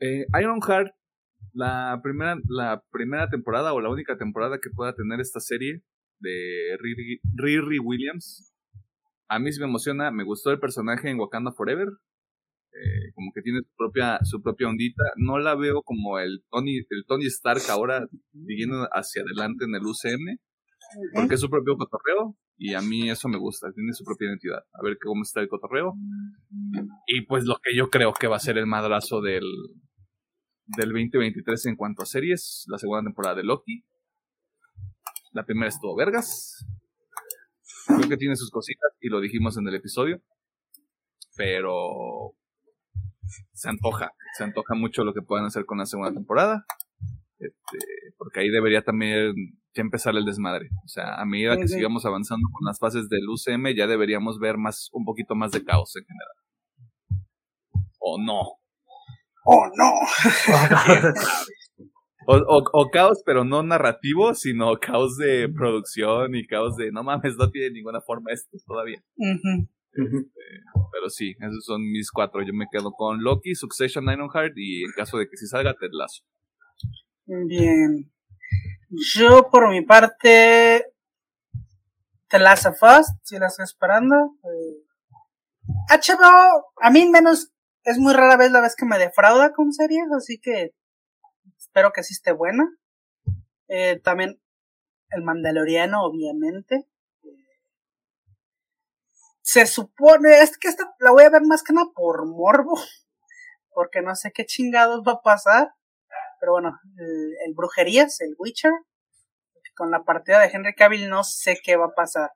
Eh, Ironheart, la primera, la primera temporada o la única temporada que pueda tener esta serie de Riri, Williams, a mí sí me emociona, me gustó el personaje en Wakanda Forever, eh, como que tiene su propia, su propia ondita. No la veo como el Tony, el Tony Stark ahora siguiendo hacia adelante en el UCM, porque es su propio cotorreo, y a mí eso me gusta, tiene su propia identidad. A ver cómo está el cotorreo. Y pues lo que yo creo que va a ser el madrazo del, del 2023 en cuanto a series, la segunda temporada de Loki. La primera estuvo Vergas. Creo que tiene sus cositas y lo dijimos en el episodio. Pero se antoja, se antoja mucho lo que puedan hacer con la segunda temporada. Este, porque ahí debería también ya empezar el desmadre. O sea, a medida que sigamos avanzando con las fases del UCM, ya deberíamos ver más, un poquito más de caos en general. O no. Oh, no. O, o, o caos, pero no narrativo, sino caos de producción y caos de no mames, no tiene ninguna forma esto todavía. Ujú. Pero sí, esos son mis cuatro. Yo me quedo con Loki, Succession, Ironheart y en caso de que si salga, Ted Lasso. Bien. Yo, por mi parte, The Last of Us, si la estoy esperando. Eh, HBO, a mí menos, es muy rara vez la vez que me defrauda con series, así que espero que sí esté buena. Eh, también El Mandaloriano, obviamente. Se supone, es que esta la voy a ver más que nada por morbo, porque no sé qué chingados va a pasar. Pero bueno, el, el Brujerías, el Witcher, con la partida de Henry Cavill no sé qué va a pasar.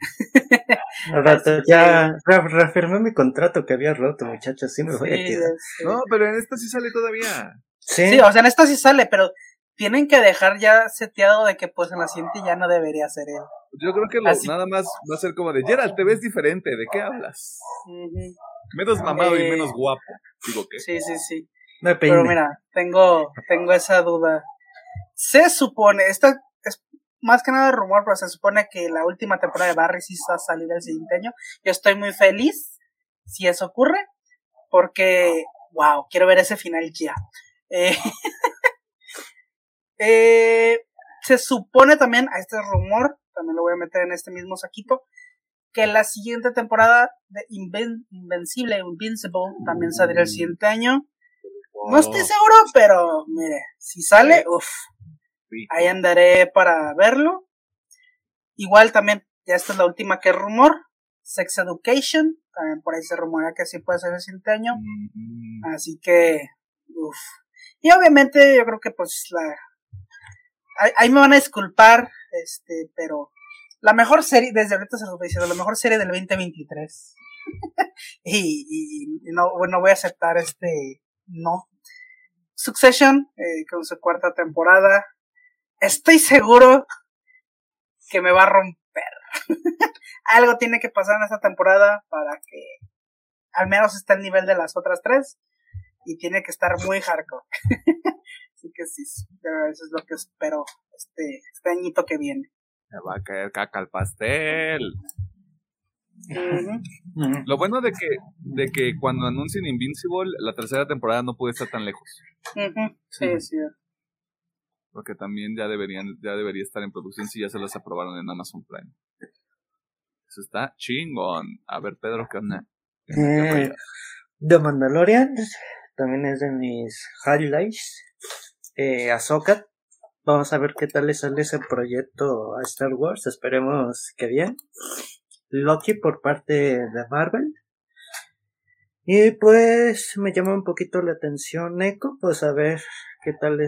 Ya re- reafirmé mi contrato que había roto, muchachos. Sí me voy a quedar. sí. No, pero en esta sí sale todavía. Sí, Sí, o sea, en esta sí sale, pero tienen que dejar ya seteado de que pues en la siguiente ya no debería ser él. Yo creo que lo- Así- nada más va a ser como de Gerald, te ves diferente, ¿de qué hablas? Menos mamado y Eh, menos guapo. Digo que. Sí, sí, sí. me Pero mira, tengo, tengo esa duda. Se supone, esta es más que nada rumor, pero se supone que la última temporada de Barry sí va a salir el siguiente año. Yo estoy muy feliz si eso ocurre, porque, wow, quiero ver ese final ya. Eh, eh, se supone también, a este rumor, también lo voy a meter en este mismo saquito, que la siguiente temporada de Inven- Invencible, Invincible, también saldrá el siguiente año. No estoy seguro, pero mire, si sale, uff, Ahí andaré para verlo. Igual también, ya esta es la última que es rumor, Sex Education, también por ahí se rumorea que sí puede ser el siguiente año. Mm, Así que, uff. Y obviamente yo creo que pues la... Ahí, ahí me van a disculpar, este, pero la mejor serie, desde ahorita se los voy diciendo, la mejor serie del 2023. y, y, y no, bueno, voy a aceptar este, no. Succession, eh, con su cuarta temporada. Estoy seguro que me va a romper. Algo tiene que pasar en esta temporada para que al menos esté al nivel de las otras tres y tiene que estar muy hardcore. que sí, eso es lo que espero este, este añito que viene. Me va a caer caca al pastel. Lo bueno de que, de que cuando anuncien Invincible, la tercera temporada no puede estar tan lejos. Sí, sí. Porque también ya deberían, ya debería estar en producción si ya se las aprobaron en Amazon Prime. Eso está chingón. A ver, Pedro, ¿qué onda? Eh, The Mandalorian también es de mis highlights. Eh, Ahsoka. Vamos a ver qué tal le sale ese proyecto a Star Wars. Esperemos que bien. Loki por parte de Marvel. Y pues me llama un poquito la atención Echo, pues a ver qué tal,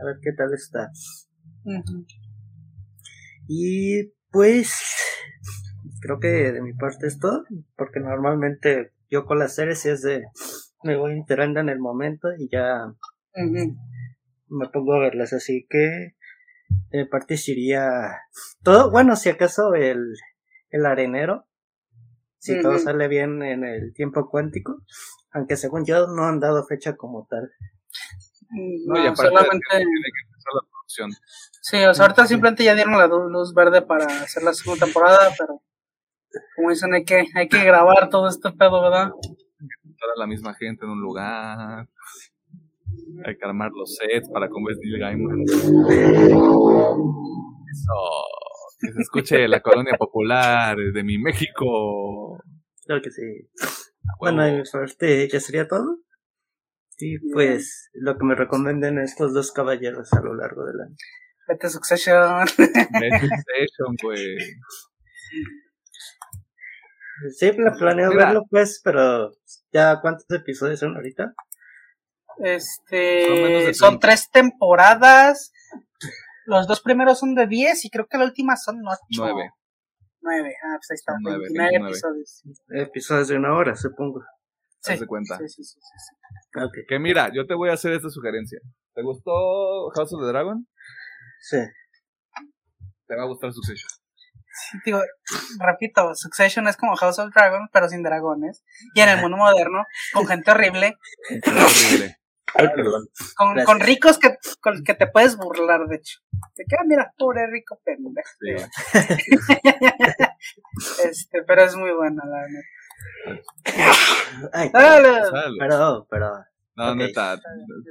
a ver qué tal está. Y pues creo que de mi parte es todo, porque normalmente yo con las series es de me voy enterando en el momento y ya me pongo a verlas, así que de parte sería todo, bueno, si acaso el el arenero, si todo sale bien en el tiempo cuántico, aunque según yo no han dado fecha como tal. Mm, no, solamente... la producción. Sí, o sea, ahorita simplemente ya dieron la luz verde para hacer la segunda temporada, pero como dicen, hay que, hay que grabar todo este pedo, ¿verdad? Toda la misma gente en un lugar. Hay que armar los sets para convertir Gaiman. Eso que se escuche la colonia popular de mi México. Claro que sí. Bueno, y parte ya sería todo. Y pues lo que me recomienden estos dos caballeros a lo largo del año. Vete Succession. Vete Succession, pues. Sí, planeo verlo, pues, pero ya cuántos episodios son ahorita. Este, son tres temporadas. Los dos primeros son de 10 y creo que la última son 8. 9. 9, ah, pues ahí está. 9, 29 episodios. Episodios de una hora, supongo. Sí. de cuenta. Sí, sí, sí, sí. Okay. Que mira, yo te voy a hacer esta sugerencia. ¿Te gustó House of the Dragon? Sí. Te va a gustar Succession. Sí, digo, repito, Succession es como House of Dragon, pero sin dragones. Y en el mundo moderno, con gente horrible. Horrible. Con, con, ricos que, con que te puedes burlar, de hecho. Te queda, mira, pobre rico pendejo. este, pero es muy buena, la neta. Dale. Perdón, perdón. No, neta,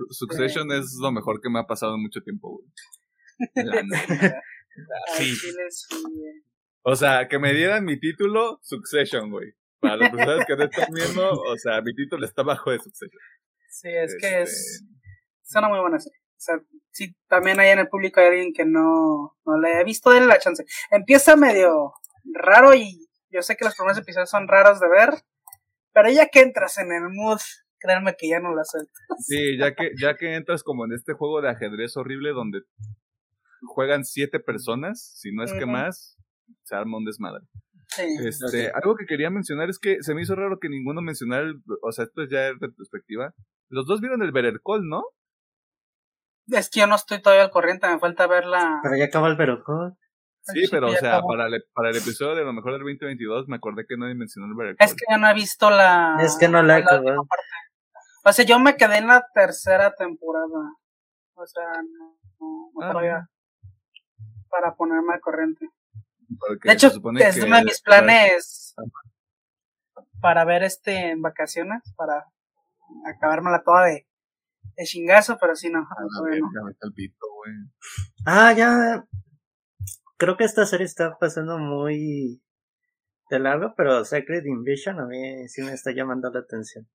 Succession es lo mejor que me ha pasado en mucho tiempo, güey. La neta. Sí. O sea, que me dieran mi título, Succession, güey. Para las personas que no están viendo, o sea, mi título está bajo de Succession. Sí, es que es, es este una muy buena serie. O sea, si también hay en el público hay alguien que no, no le ha visto, denle la chance. Empieza medio raro y yo sé que los primeros episodios son raros de ver, pero ya que entras en el mood, créanme que ya no la sueltas. Sí, ya que, ya que entras como en este juego de ajedrez horrible donde juegan siete personas, si no es que más, se arma un desmadre. Sí, este, algo que quería mencionar es que se me hizo raro que ninguno mencionara, el, o sea, esto ya es retrospectiva, los dos vieron el Better Call, ¿no? Es que yo no estoy todavía al corriente, me falta ver la... Pero ya acaba el Better Call. Sí, pero o sea, para el, para el episodio de lo mejor del 2022 me acordé que nadie mencionó el Better Call. Es que yo no he visto la... Es que no la he acabado. O sea, yo me quedé en la tercera temporada. O sea, no, no, ah, todavía para ponerme al corriente. de hecho, es uno de mis planes para ver este en vacaciones, para acabármela toda de, de chingazo, pero si no. Ah, ah, ya. Creo que esta serie está pasando muy de largo, pero Secret Invasion a mí sí me está llamando la atención.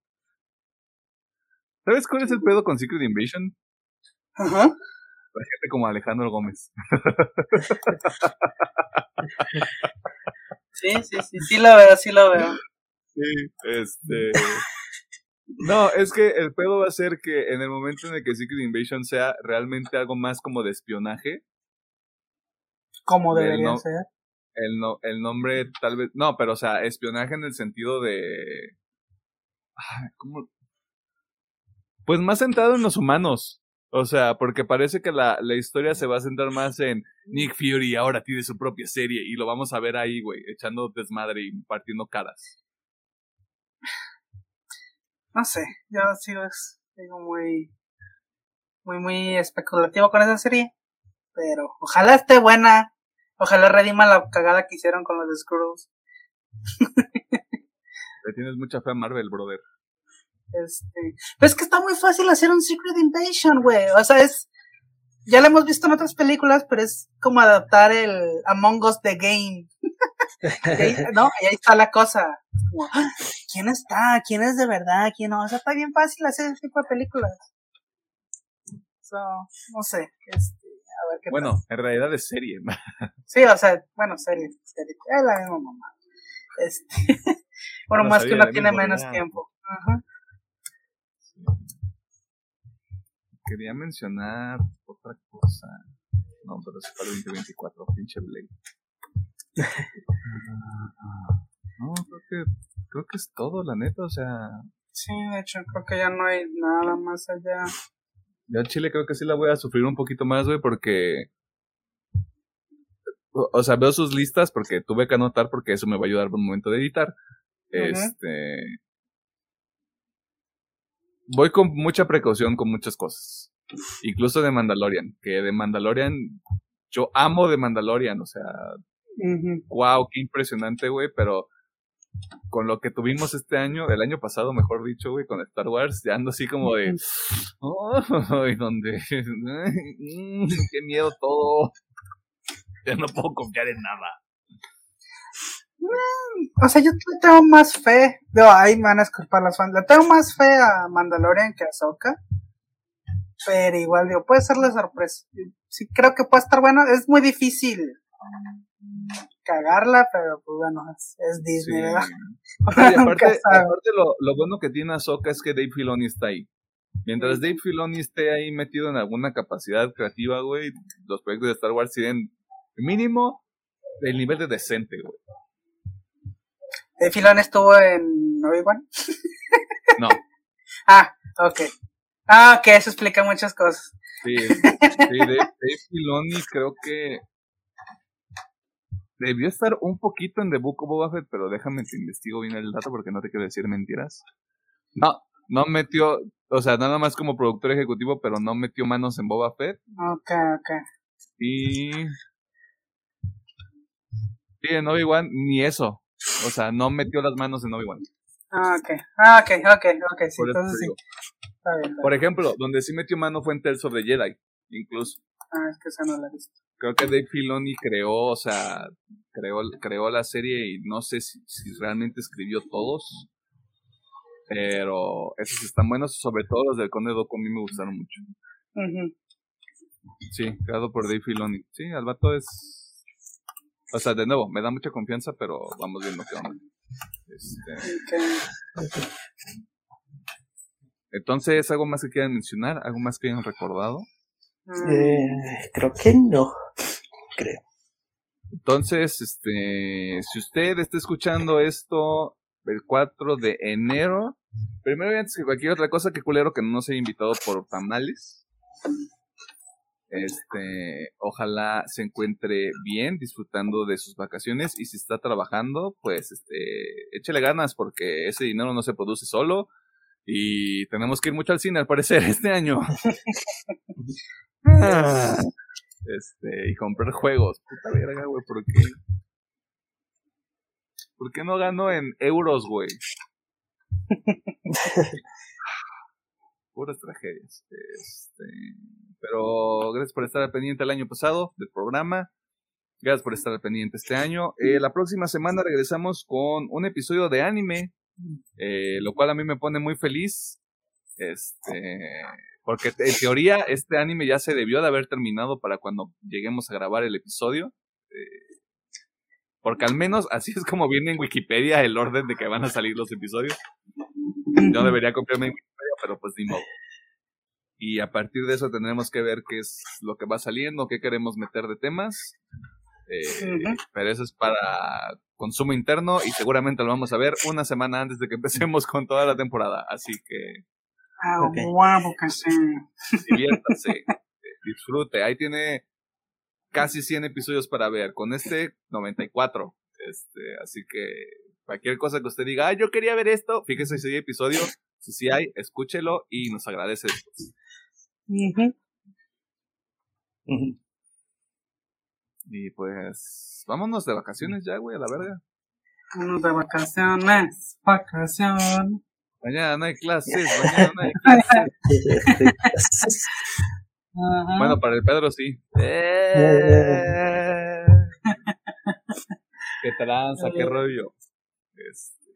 ¿Sabes cuál es el pedo con Secret Invasion? Ajá. La gente como Alejandro Gómez. sí, sí, sí, sí lo veo, sí lo veo. Sí, este. No, es que el pedo va a ser que en el momento en el que Secret Invasion sea realmente algo más como de espionaje. Como debería ser. El, no, el nombre tal vez. No, pero o sea, espionaje en el sentido de. ¿Cómo? Pues más centrado en los humanos. O sea, porque parece que la, la historia se va a centrar más en Nick Fury ahora tiene su propia serie y lo vamos a ver ahí, güey, echando desmadre y partiendo caras no sé, yo sigo, sigo muy, muy, muy especulativo con esa serie. Pero ojalá esté buena. Ojalá redima la cagada que hicieron con los Skrulls. Le tienes mucha fe a Marvel, brother. Este, pero es que está muy fácil hacer un Secret Invasion, güey. O sea, es, ya lo hemos visto en otras películas, pero es como adaptar el Among Us The Game. no, y ahí está la cosa. Es como, ¡ah! ¿quién está? ¿Quién es de verdad? ¿Quién no? O sea, está bien fácil hacer ese tipo de películas. So, no sé, este, a ver qué Bueno, en realidad es serie. sí, o sea, bueno, serie, serie. Es la misma mamá. Este, bueno, más que uno tiene menos tiempo. Ajá. Quería mencionar otra cosa. No, pero es para el 2024, pinche Blade. no, creo que, creo que es todo, la neta, o sea. Sí, de hecho, creo que ya no hay nada más allá. Ya Chile creo que sí la voy a sufrir un poquito más, güey, porque. O sea, veo sus listas porque tuve que anotar porque eso me va a ayudar por un momento de editar. Este voy con mucha precaución con muchas cosas. Incluso de Mandalorian, que de Mandalorian, yo amo de Mandalorian, o sea, wow, qué impresionante, güey, pero con lo que tuvimos este año, el año pasado, mejor dicho, güey, con Star Wars, ya ando así como de, oh, donde, qué miedo todo, ya no puedo confiar en nada. Mm, o sea, yo tengo más fe. Digo, ahí me van a esculpar las fans. Le tengo más fe a Mandalorian que a Soka. Pero igual, digo, puede ser la sorpresa. Sí, creo que puede estar bueno. Es muy difícil cagarla, pero pues bueno, es, Disney, ¿verdad? aparte, aparte lo, lo, bueno que tiene Ahsoka es que Dave Filoni está ahí. Mientras Dave Filoni esté ahí metido en alguna capacidad creativa, güey, los proyectos de Star Wars tienen mínimo el nivel de decente, güey. ¿De Filón estuvo en Obi-Wan? No. ah, ok. Ah, ok, eso explica muchas cosas. Sí, sí de, Filoni creo que debió estar un poquito en The Book of Boba Fett, pero déjame te investigo bien el dato porque no te quiero decir mentiras. No, no metió, o sea, nada más como productor ejecutivo, pero no metió manos en Boba Fett. Ok, ok. Y... Sí, en Obi-Wan ni eso. O sea, no metió las manos en Obi-Wan. Ah, ok. Ah, ok, ok, ok. Sí, entonces sí. Por ejemplo, donde sí metió mano fue en Tales of the Jedi, incluso. Ah, es que esa no la he visto. Creo que Dave Filoni creó, o sea, creó, creó la serie y no sé si, si realmente escribió todos. Pero esos están buenos, sobre todo los del Conde Doco, a mí me gustaron mucho. Sí, creado por Dave Filoni. Sí, el vato es o sea, de nuevo, me da mucha confianza, pero vamos viendo qué onda. Este... Entonces, ¿algo más que quieran mencionar? ¿Algo más que hayan recordado? Eh, creo que no. Creo. Entonces, este, si usted está escuchando esto el 4 de enero, primero y antes que cualquier otra cosa, que culero que no se haya invitado por tamales. Este, ojalá se encuentre bien, disfrutando de sus vacaciones y si está trabajando, pues este, échele ganas porque ese dinero no se produce solo y tenemos que ir mucho al cine al parecer este año. este, y comprar juegos. Puta verga, ¿por qué? ¿Por qué no gano en euros, güey? Puras tragedias. Este, pero gracias por estar al pendiente el año pasado del programa. Gracias por estar al pendiente este año. Eh, la próxima semana regresamos con un episodio de anime, eh, lo cual a mí me pone muy feliz. Este, porque en teoría este anime ya se debió de haber terminado para cuando lleguemos a grabar el episodio. Eh, porque al menos así es como viene en Wikipedia el orden de que van a salir los episodios. Yo debería copiarme en Wikipedia, pero pues ni modo y a partir de eso tendremos que ver qué es lo que va saliendo, qué queremos meter de temas. Eh, pero eso es para consumo interno y seguramente lo vamos a ver una semana antes de que empecemos con toda la temporada. Así que. Ah, guapo que sí. Diviértase, disfrute. Ahí tiene casi 100 episodios para ver. Con este, 94. Este, así que cualquier cosa que usted diga, ah, yo quería ver esto, fíjese si hay episodio. Si sí hay, escúchelo y nos agradece después. Y pues, vámonos de vacaciones ya, güey, a la verga. Vámonos de vacaciones, vacaciones. Mañana no hay clases, mañana no hay clases. bueno, para el Pedro sí. Eh. qué tranza, qué rollo. Este,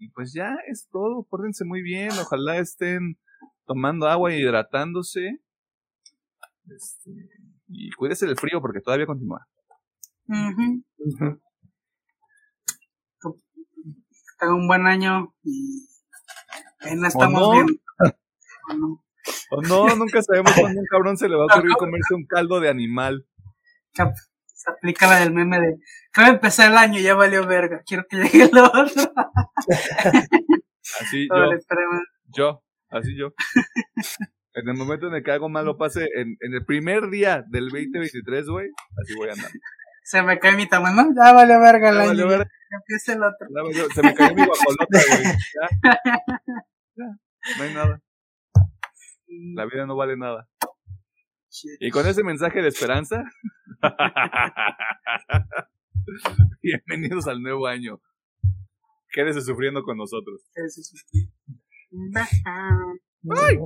y pues ya es todo, pórdense muy bien, ojalá estén tomando agua y hidratándose. Este, y cuídese del frío porque todavía continúa. Tenga un buen año y no estamos bien. O no, nunca sabemos cuándo un cabrón se le va a ocurrir comerse un caldo de animal. Se aplica la del meme de, acaba de empezar el año, ya valió verga, quiero que llegue el otro. Así yo, yo, así yo. En el momento en el que algo malo pase, en, en el primer día del 2023, güey, así voy a andar. Se me cae mi tamaño, ya valió verga el año. Empieza el otro. se me cayó mi guacolota, güey. Ya. ya. No hay nada. La vida no vale nada. Y con ese mensaje de esperanza, bienvenidos al nuevo año. Quédese sufriendo con nosotros. Quédese sufriendo. ¡Ay!